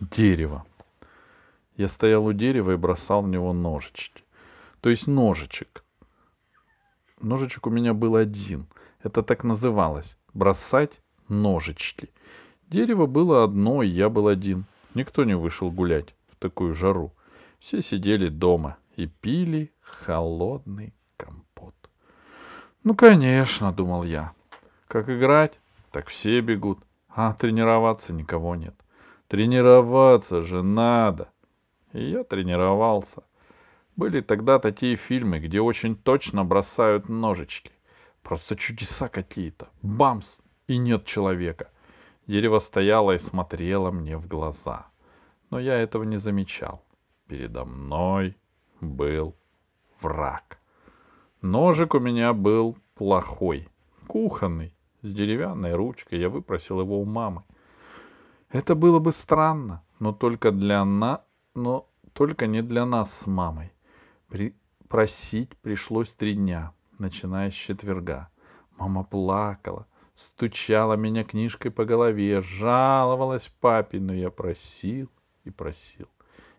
Дерево. Я стоял у дерева и бросал в него ножички. То есть ножичек. Ножичек у меня был один. Это так называлось. Бросать ножички. Дерево было одно, и я был один. Никто не вышел гулять в такую жару. Все сидели дома и пили холодный компот. Ну, конечно, думал я. Как играть, так все бегут, а тренироваться никого нет. Тренироваться же надо. И я тренировался. Были тогда такие фильмы, где очень точно бросают ножички. Просто чудеса какие-то. Бамс! И нет человека. Дерево стояло и смотрело мне в глаза. Но я этого не замечал. Передо мной был враг. Ножик у меня был плохой, кухонный, с деревянной ручкой. Я выпросил его у мамы. Это было бы странно, но только для на... но только не для нас с мамой. При... Просить пришлось три дня, начиная с четверга. Мама плакала, стучала меня книжкой по голове, жаловалась папе, но я просил и просил.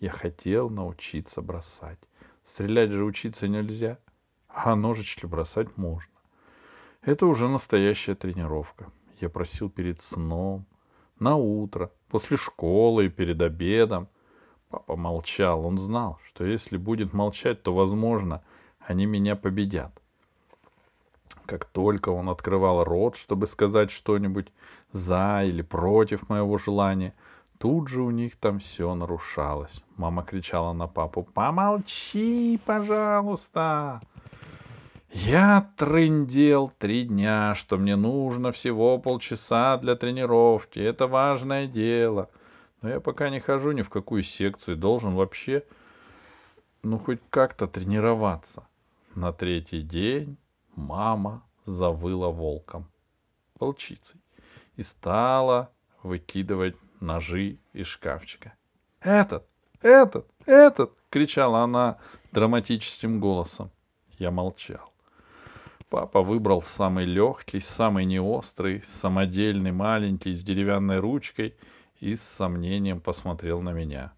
Я хотел научиться бросать. Стрелять же учиться нельзя, а ножички бросать можно. Это уже настоящая тренировка. Я просил перед сном, на утро, после школы и перед обедом. Папа молчал. Он знал, что если будет молчать, то, возможно, они меня победят. Как только он открывал рот, чтобы сказать что-нибудь за или против моего желания — Тут же у них там все нарушалось. Мама кричала на папу, помолчи, пожалуйста. Я трындел три дня, что мне нужно всего полчаса для тренировки. Это важное дело. Но я пока не хожу ни в какую секцию и должен вообще, ну, хоть как-то тренироваться. На третий день мама завыла волком, волчицей, и стала выкидывать ножи из шкафчика. «Этот! Этот! Этот!» — кричала она драматическим голосом. Я молчал. Папа выбрал самый легкий, самый неострый, самодельный, маленький, с деревянной ручкой и с сомнением посмотрел на меня.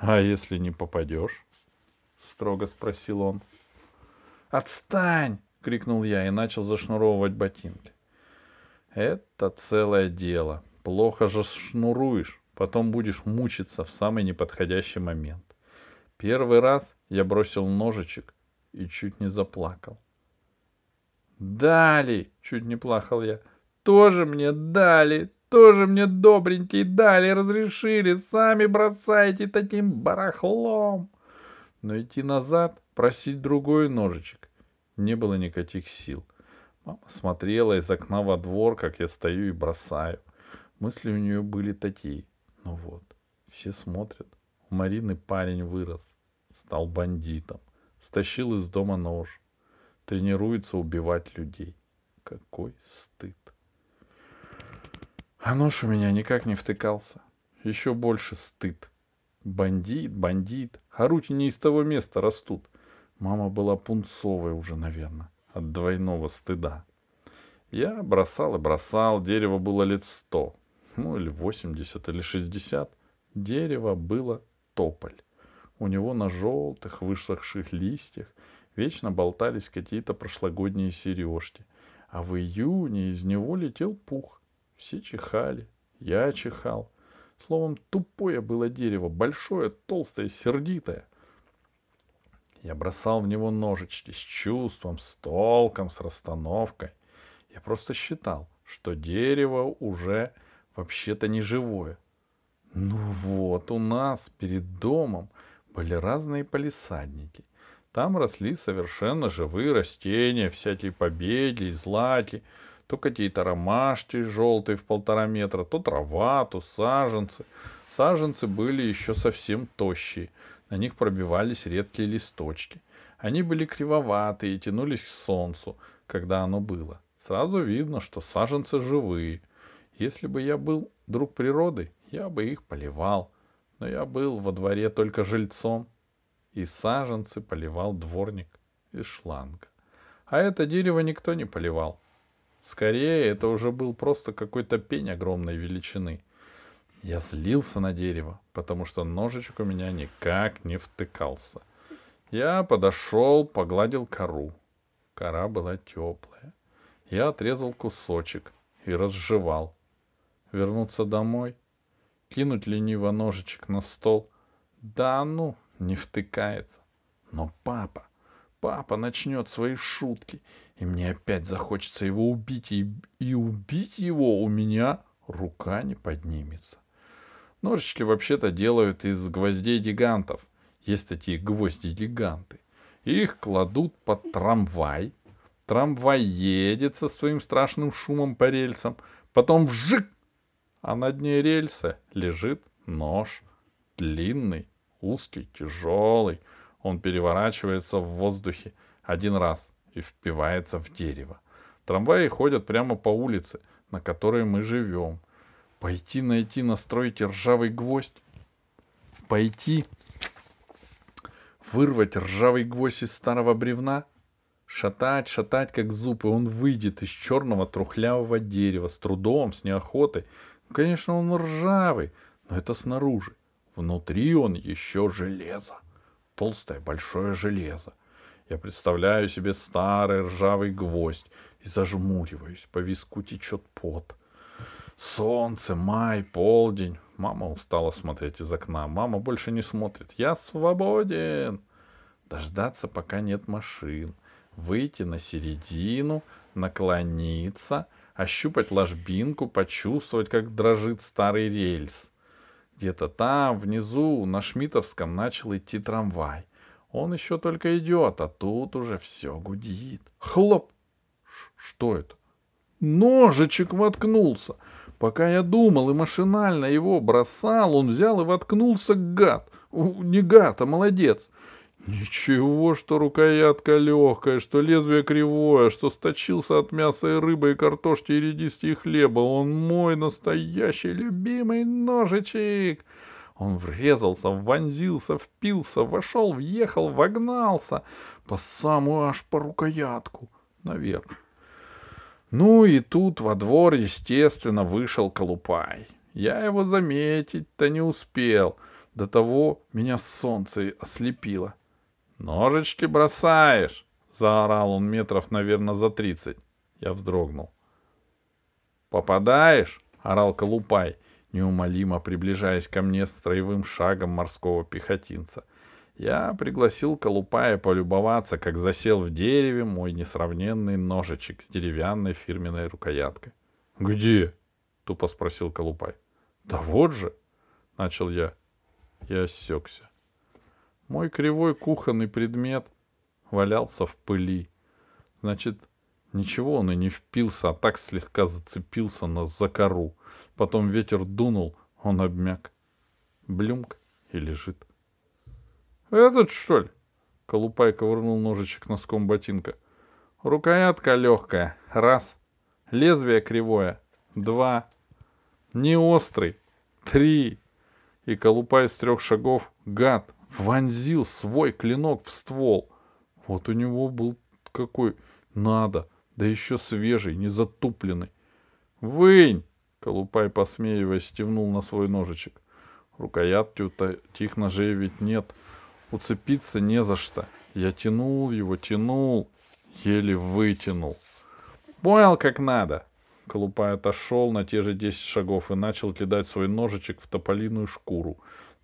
«А если не попадешь?» — строго спросил он. «Отстань!» — крикнул я и начал зашнуровывать ботинки. Это целое дело. Плохо же шнуруешь, потом будешь мучиться в самый неподходящий момент. Первый раз я бросил ножичек и чуть не заплакал. «Дали!» — чуть не плакал я. «Тоже мне дали! Тоже мне добренькие дали, разрешили! Сами бросайте таким барахлом!» Но идти назад, просить другой ножичек, не было никаких сил. Мама смотрела из окна во двор, как я стою и бросаю. Мысли у нее были такие. Ну вот, все смотрят. У Марины парень вырос, стал бандитом, стащил из дома нож, тренируется убивать людей. Какой стыд. А нож у меня никак не втыкался. Еще больше стыд. Бандит, бандит. А руки не из того места растут. Мама была пунцовая уже, наверное, от двойного стыда. Я бросал и бросал, дерево было лет сто ну или 80, или 60, дерево было тополь. У него на желтых высохших листьях вечно болтались какие-то прошлогодние сережки. А в июне из него летел пух. Все чихали, я чихал. Словом, тупое было дерево, большое, толстое, сердитое. Я бросал в него ножички с чувством, с толком, с расстановкой. Я просто считал, что дерево уже вообще-то не живое. Ну вот, у нас перед домом были разные полисадники. Там росли совершенно живые растения, всякие побеги, злаки, то какие-то ромашки желтые в полтора метра, то трава, то саженцы. Саженцы были еще совсем тощие, на них пробивались редкие листочки. Они были кривоватые и тянулись к солнцу, когда оно было. Сразу видно, что саженцы живые. Если бы я был друг природы, я бы их поливал. Но я был во дворе только жильцом, и саженцы поливал дворник из шланга. А это дерево никто не поливал. Скорее, это уже был просто какой-то пень огромной величины. Я злился на дерево, потому что ножичек у меня никак не втыкался. Я подошел, погладил кору. Кора была теплая. Я отрезал кусочек и разжевал. Вернуться домой, кинуть лениво ножичек на стол. Да ну, не втыкается. Но папа, папа начнет свои шутки, и мне опять захочется его убить, и, и убить его у меня рука не поднимется. Ножички вообще-то делают из гвоздей гигантов. Есть такие гвозди-гиганты. Их кладут под трамвай. Трамвай едет со своим страшным шумом по рельсам. Потом вжик! А на дне рельса лежит нож. Длинный, узкий, тяжелый. Он переворачивается в воздухе один раз и впивается в дерево. Трамваи ходят прямо по улице, на которой мы живем. Пойти найти, настроить ржавый гвоздь. Пойти вырвать ржавый гвоздь из старого бревна. Шатать, шатать, как зуб, и он выйдет из черного трухлявого дерева с трудом, с неохотой. Конечно, он ржавый, но это снаружи. Внутри он еще железо. Толстое большое железо. Я представляю себе старый ржавый гвоздь и зажмуриваюсь. По виску течет пот. Солнце, май, полдень. Мама устала смотреть из окна. Мама больше не смотрит. Я свободен. Дождаться, пока нет машин. Выйти на середину, наклониться, ощупать ложбинку, почувствовать, как дрожит старый рельс. Где-то там, внизу, на Шмитовском начал идти трамвай. Он еще только идет, а тут уже все гудит. Хлоп! Ш- что это? Ножичек воткнулся. Пока я думал и машинально его бросал, он взял и воткнулся гад. Не гад, а молодец. Ничего, что рукоятка легкая, что лезвие кривое, что сточился от мяса и рыбы, и картошки, и редиски, и хлеба. Он мой настоящий любимый ножичек. Он врезался, вонзился, впился, вошел, въехал, вогнался по самую аж по рукоятку, наверное. Ну и тут во двор, естественно, вышел Колупай. Я его заметить-то не успел. До того меня солнце ослепило. «Ножички бросаешь!» — заорал он метров, наверное, за тридцать. Я вздрогнул. «Попадаешь?» — орал Колупай, неумолимо приближаясь ко мне строевым шагом морского пехотинца — я пригласил Колупая полюбоваться, как засел в дереве мой несравненный ножичек с деревянной фирменной рукояткой. «Где?» — тупо спросил Колупай. «Да вот же!» — начал я. Я осекся. Мой кривой кухонный предмет валялся в пыли. Значит, ничего он и не впился, а так слегка зацепился на закору. Потом ветер дунул, он обмяк. Блюмк и лежит. «Этот, что ли?» Колупай ковырнул ножичек носком ботинка. «Рукоятка легкая. Раз. Лезвие кривое. Два. Не острый. Три». И Колупай с трех шагов, гад, вонзил свой клинок в ствол. Вот у него был какой надо, да еще свежий, не затупленный. «Вынь!» — Колупай, посмеиваясь, стевнул на свой ножичек. Рукоятки у таких ножей ведь нет — Уцепиться не за что. Я тянул его, тянул, еле вытянул. Понял, как надо. Колупай отошел на те же десять шагов и начал кидать свой ножичек в тополиную шкуру.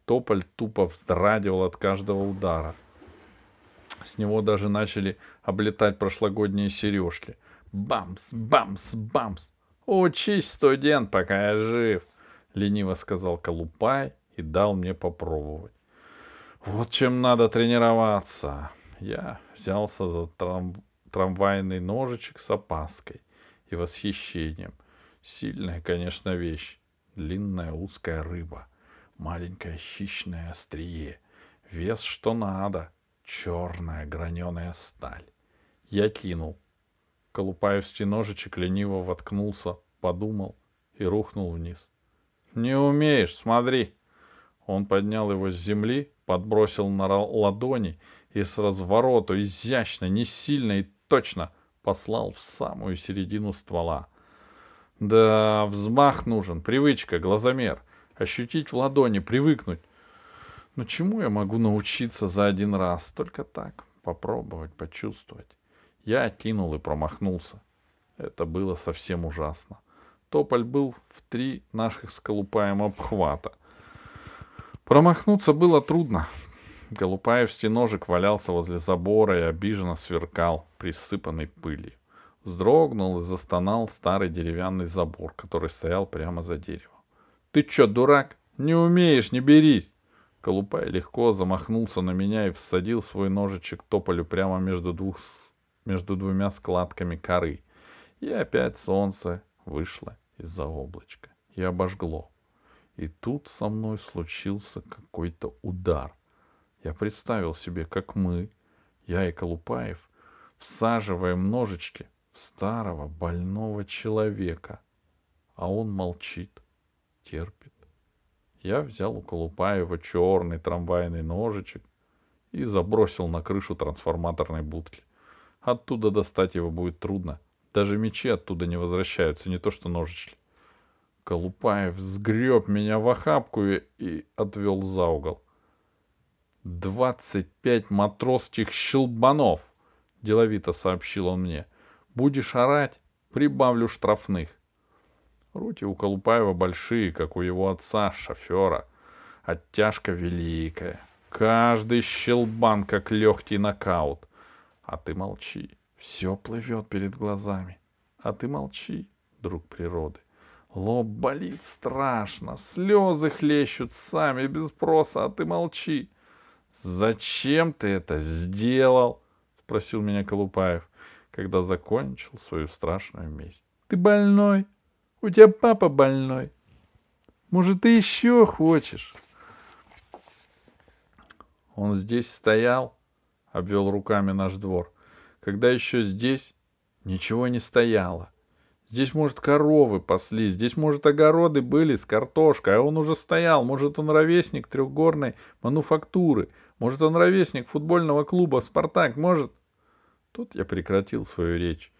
Тополь тупо вздрагивал от каждого удара. С него даже начали облетать прошлогодние сережки. Бамс, бамс, бамс. Учись, студент, пока я жив, лениво сказал Колупай и дал мне попробовать. Вот чем надо тренироваться. Я взялся за трам... трамвайный ножичек с опаской и восхищением. Сильная, конечно, вещь. Длинная узкая рыба. Маленькое хищное острие. Вес что надо. Черная граненая сталь. Я кинул. Колупаевский ножичек лениво воткнулся, подумал и рухнул вниз. «Не умеешь, смотри!» Он поднял его с земли подбросил на ладони и с развороту изящно, не сильно и точно послал в самую середину ствола. Да, взмах нужен, привычка, глазомер. Ощутить в ладони, привыкнуть. Но чему я могу научиться за один раз? Только так, попробовать, почувствовать. Я кинул и промахнулся. Это было совсем ужасно. Тополь был в три наших с обхвата. Промахнуться было трудно. Голупаевский ножик валялся возле забора и обиженно сверкал, присыпанный пылью. Вздрогнул и застонал старый деревянный забор, который стоял прямо за деревом. — Ты чё, дурак? Не умеешь, не берись! Колупай легко замахнулся на меня и всадил свой ножичек тополю прямо между, двух, между двумя складками коры. И опять солнце вышло из-за облачка и обожгло. И тут со мной случился какой-то удар. Я представил себе, как мы, я и Колупаев, всаживаем ножички в старого больного человека, а он молчит, терпит. Я взял у Колупаева черный трамвайный ножичек и забросил на крышу трансформаторной будки. Оттуда достать его будет трудно. Даже мечи оттуда не возвращаются, не то что ножички. Колупаев сгреб меня в охапку и, и отвел за угол. «Двадцать пять матросских щелбанов!» — деловито сообщил он мне. «Будешь орать, прибавлю штрафных». Руки у Колупаева большие, как у его отца, шофера. Оттяжка великая. Каждый щелбан, как легкий нокаут. А ты молчи. Все плывет перед глазами. А ты молчи, друг природы. Лоб болит страшно, слезы хлещут сами без спроса, а ты молчи. «Зачем ты это сделал?» — спросил меня Колупаев, когда закончил свою страшную месть. «Ты больной? У тебя папа больной. Может, ты еще хочешь?» Он здесь стоял, обвел руками наш двор, когда еще здесь ничего не стояло. Здесь, может, коровы пасли, здесь, может, огороды были с картошкой, а он уже стоял. Может, он ровесник трехгорной мануфактуры. Может, он ровесник футбольного клуба «Спартак», может? Тут я прекратил свою речь,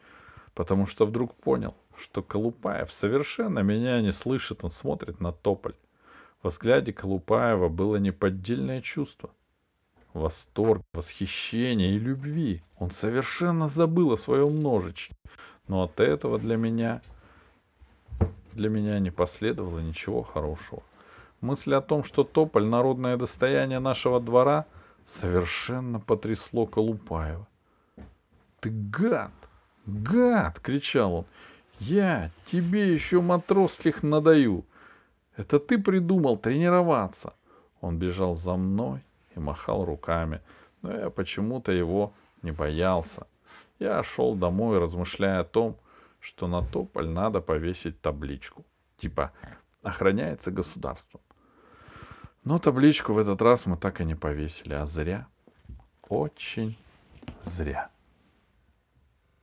потому что вдруг понял, что Колупаев совершенно меня не слышит, он смотрит на тополь. В взгляде Колупаева было неподдельное чувство. Восторг, восхищение и любви. Он совершенно забыл о своем ножичке. Но от этого для меня, для меня не последовало ничего хорошего. Мысль о том, что тополь — народное достояние нашего двора, совершенно потрясло Колупаева. «Ты гад! Гад!» — кричал он. «Я тебе еще матросских надаю! Это ты придумал тренироваться!» Он бежал за мной и махал руками, но я почему-то его не боялся. Я шел домой, размышляя о том, что на тополь надо повесить табличку. Типа «Охраняется государством». Но табличку в этот раз мы так и не повесили, а зря. Очень зря.